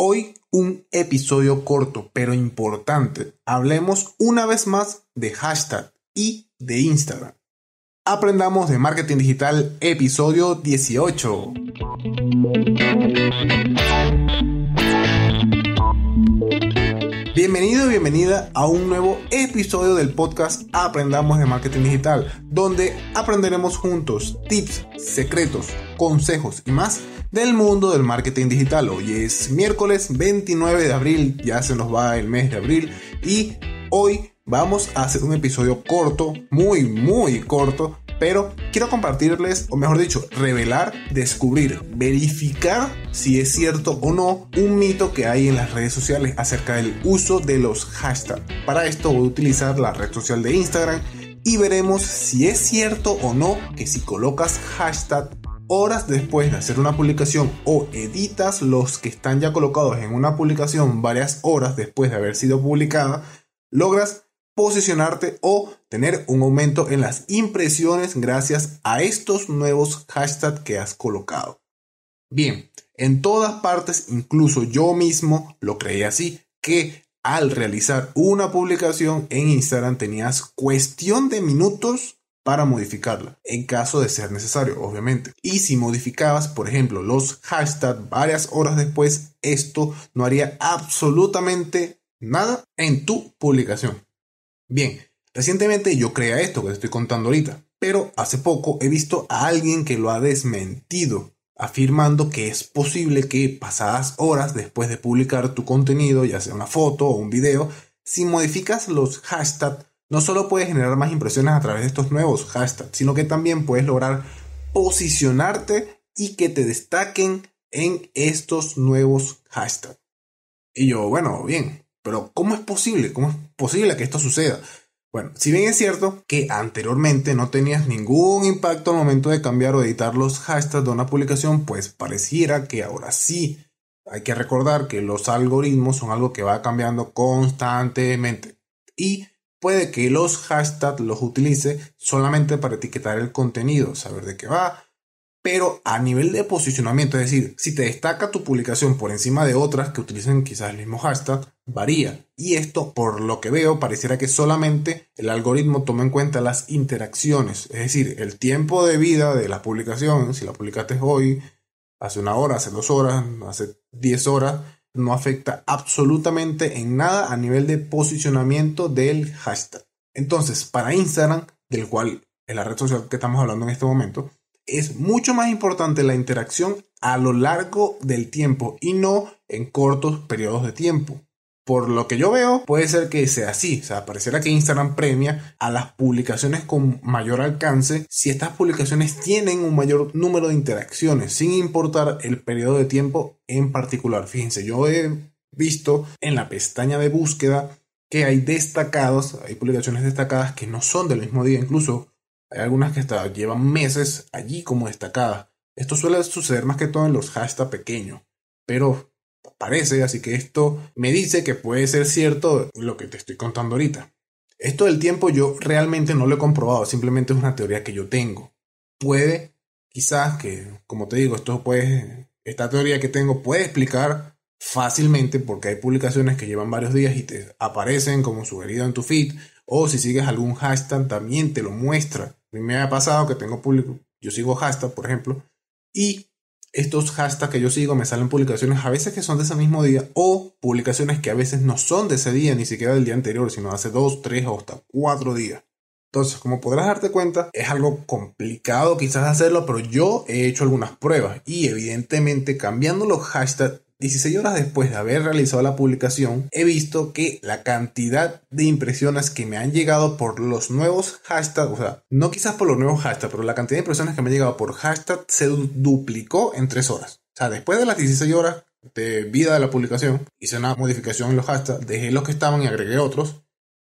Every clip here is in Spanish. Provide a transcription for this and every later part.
Hoy un episodio corto pero importante. Hablemos una vez más de hashtag y de Instagram. Aprendamos de marketing digital episodio 18. Bienvenido y bienvenida a un nuevo episodio del podcast Aprendamos de Marketing Digital, donde aprenderemos juntos tips, secretos, consejos y más del mundo del marketing digital. Hoy es miércoles 29 de abril, ya se nos va el mes de abril y hoy vamos a hacer un episodio corto, muy, muy corto, pero quiero compartirles, o mejor dicho, revelar, descubrir, verificar si es cierto o no un mito que hay en las redes sociales acerca del uso de los hashtags. Para esto voy a utilizar la red social de Instagram y veremos si es cierto o no que si colocas hashtag horas después de hacer una publicación o editas los que están ya colocados en una publicación varias horas después de haber sido publicada, logras posicionarte o tener un aumento en las impresiones gracias a estos nuevos hashtags que has colocado. Bien, en todas partes, incluso yo mismo lo creía así, que al realizar una publicación en Instagram tenías cuestión de minutos para modificarla, en caso de ser necesario, obviamente. Y si modificabas, por ejemplo, los hashtags varias horas después, esto no haría absolutamente nada en tu publicación. Bien, recientemente yo creé esto que te estoy contando ahorita, pero hace poco he visto a alguien que lo ha desmentido, afirmando que es posible que pasadas horas después de publicar tu contenido, ya sea una foto o un video, si modificas los hashtags no solo puedes generar más impresiones a través de estos nuevos hashtags, sino que también puedes lograr posicionarte y que te destaquen en estos nuevos hashtags. Y yo, bueno, bien, pero ¿cómo es posible? ¿Cómo es posible que esto suceda? Bueno, si bien es cierto que anteriormente no tenías ningún impacto al momento de cambiar o editar los hashtags de una publicación, pues pareciera que ahora sí. Hay que recordar que los algoritmos son algo que va cambiando constantemente. Y puede que los hashtags los utilice solamente para etiquetar el contenido, saber de qué va, pero a nivel de posicionamiento, es decir, si te destaca tu publicación por encima de otras que utilicen quizás el mismo hashtag, varía. Y esto, por lo que veo, pareciera que solamente el algoritmo toma en cuenta las interacciones, es decir, el tiempo de vida de la publicación, si la publicaste hoy, hace una hora, hace dos horas, hace diez horas, no afecta absolutamente en nada a nivel de posicionamiento del hashtag. Entonces, para Instagram, del cual es la red social que estamos hablando en este momento, es mucho más importante la interacción a lo largo del tiempo y no en cortos periodos de tiempo. Por lo que yo veo, puede ser que sea así. O sea, pareciera que Instagram premia a las publicaciones con mayor alcance si estas publicaciones tienen un mayor número de interacciones, sin importar el periodo de tiempo en particular. Fíjense, yo he visto en la pestaña de búsqueda que hay destacados, hay publicaciones destacadas que no son del mismo día, incluso hay algunas que llevan meses allí como destacadas. Esto suele suceder más que todo en los hashtags pequeños, pero parece, así que esto me dice que puede ser cierto lo que te estoy contando ahorita. Esto del tiempo yo realmente no lo he comprobado, simplemente es una teoría que yo tengo. Puede, quizás que, como te digo, esto puede, esta teoría que tengo puede explicar fácilmente porque hay publicaciones que llevan varios días y te aparecen como sugerido en tu feed o si sigues algún hashtag también te lo muestra. A mí me ha pasado que tengo público, yo sigo hashtag por ejemplo y estos hashtags que yo sigo me salen publicaciones a veces que son de ese mismo día o publicaciones que a veces no son de ese día, ni siquiera del día anterior, sino hace dos, tres o hasta cuatro días. Entonces, como podrás darte cuenta, es algo complicado quizás hacerlo, pero yo he hecho algunas pruebas y evidentemente cambiando los hashtags 16 horas después de haber realizado la publicación, he visto que la cantidad de impresiones que me han llegado por los nuevos hashtags, o sea, no quizás por los nuevos hashtags, pero la cantidad de impresiones que me han llegado por hashtag se duplicó en 3 horas. O sea, después de las 16 horas de vida de la publicación, hice una modificación en los hashtags, dejé los que estaban y agregué otros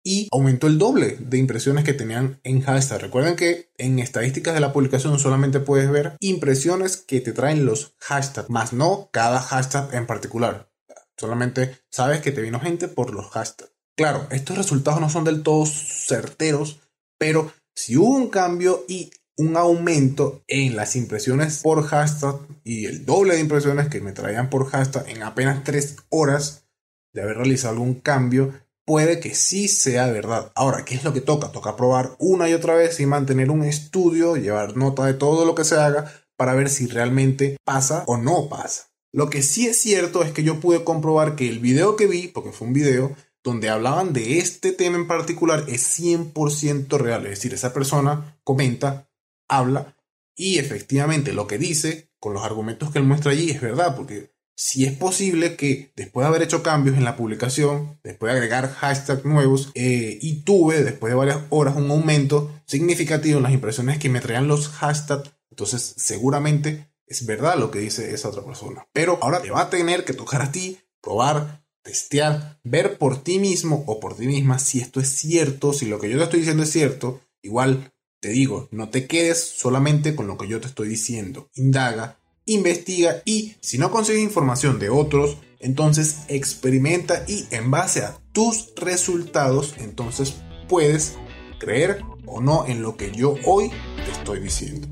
y aumentó el doble de impresiones que tenían en hashtag. Recuerden que en estadísticas de la publicación solamente puedes ver impresiones que te traen los hashtags, más no cada hashtag en particular. Solamente sabes que te vino gente por los hashtags. Claro, estos resultados no son del todo certeros, pero si hubo un cambio y un aumento en las impresiones por hashtag y el doble de impresiones que me traían por hashtag en apenas 3 horas de haber realizado algún cambio, puede que sí sea verdad. Ahora, ¿qué es lo que toca? Toca probar una y otra vez y mantener un estudio, llevar nota de todo lo que se haga para ver si realmente pasa o no pasa. Lo que sí es cierto es que yo pude comprobar que el video que vi, porque fue un video, donde hablaban de este tema en particular es 100% real. Es decir, esa persona comenta, habla y efectivamente lo que dice con los argumentos que él muestra allí es verdad, porque si es posible que después de haber hecho cambios en la publicación, después de agregar hashtags nuevos, eh, y tuve después de varias horas un aumento significativo en las impresiones que me traían los hashtags, entonces seguramente es verdad lo que dice esa otra persona. Pero ahora te va a tener que tocar a ti probar testear, ver por ti mismo o por ti misma si esto es cierto, si lo que yo te estoy diciendo es cierto. Igual te digo, no te quedes solamente con lo que yo te estoy diciendo. Indaga, investiga y si no consigues información de otros, entonces experimenta y en base a tus resultados, entonces puedes creer o no en lo que yo hoy te estoy diciendo.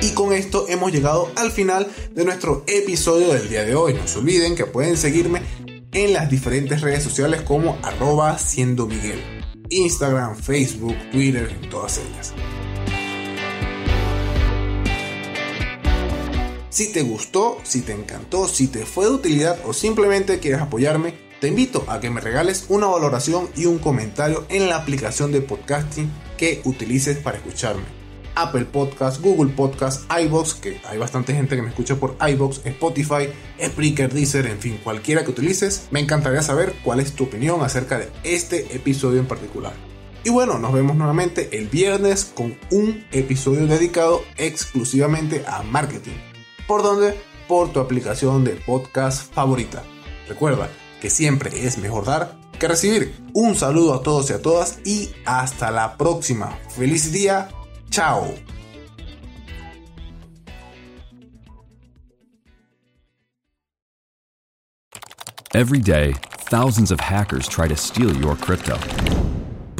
Y con esto hemos llegado al final de nuestro episodio del día de hoy. No se olviden que pueden seguirme en las diferentes redes sociales como arroba siendo Miguel. Instagram, Facebook, Twitter, todas ellas. Si te gustó, si te encantó, si te fue de utilidad o simplemente quieres apoyarme, te invito a que me regales una valoración y un comentario en la aplicación de podcasting que utilices para escucharme. Apple Podcast, Google Podcast, iBox, que hay bastante gente que me escucha por iBox, Spotify, Spreaker, Deezer, en fin, cualquiera que utilices. Me encantaría saber cuál es tu opinión acerca de este episodio en particular. Y bueno, nos vemos nuevamente el viernes con un episodio dedicado exclusivamente a marketing. ¿Por dónde? Por tu aplicación de podcast favorita. Recuerda que siempre es mejor dar que recibir. Un saludo a todos y a todas y hasta la próxima. Feliz día Chao. Every day, thousands of hackers try to steal your crypto.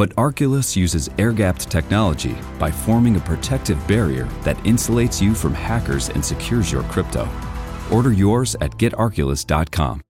But Arculus uses air gapped technology by forming a protective barrier that insulates you from hackers and secures your crypto. Order yours at getarculus.com.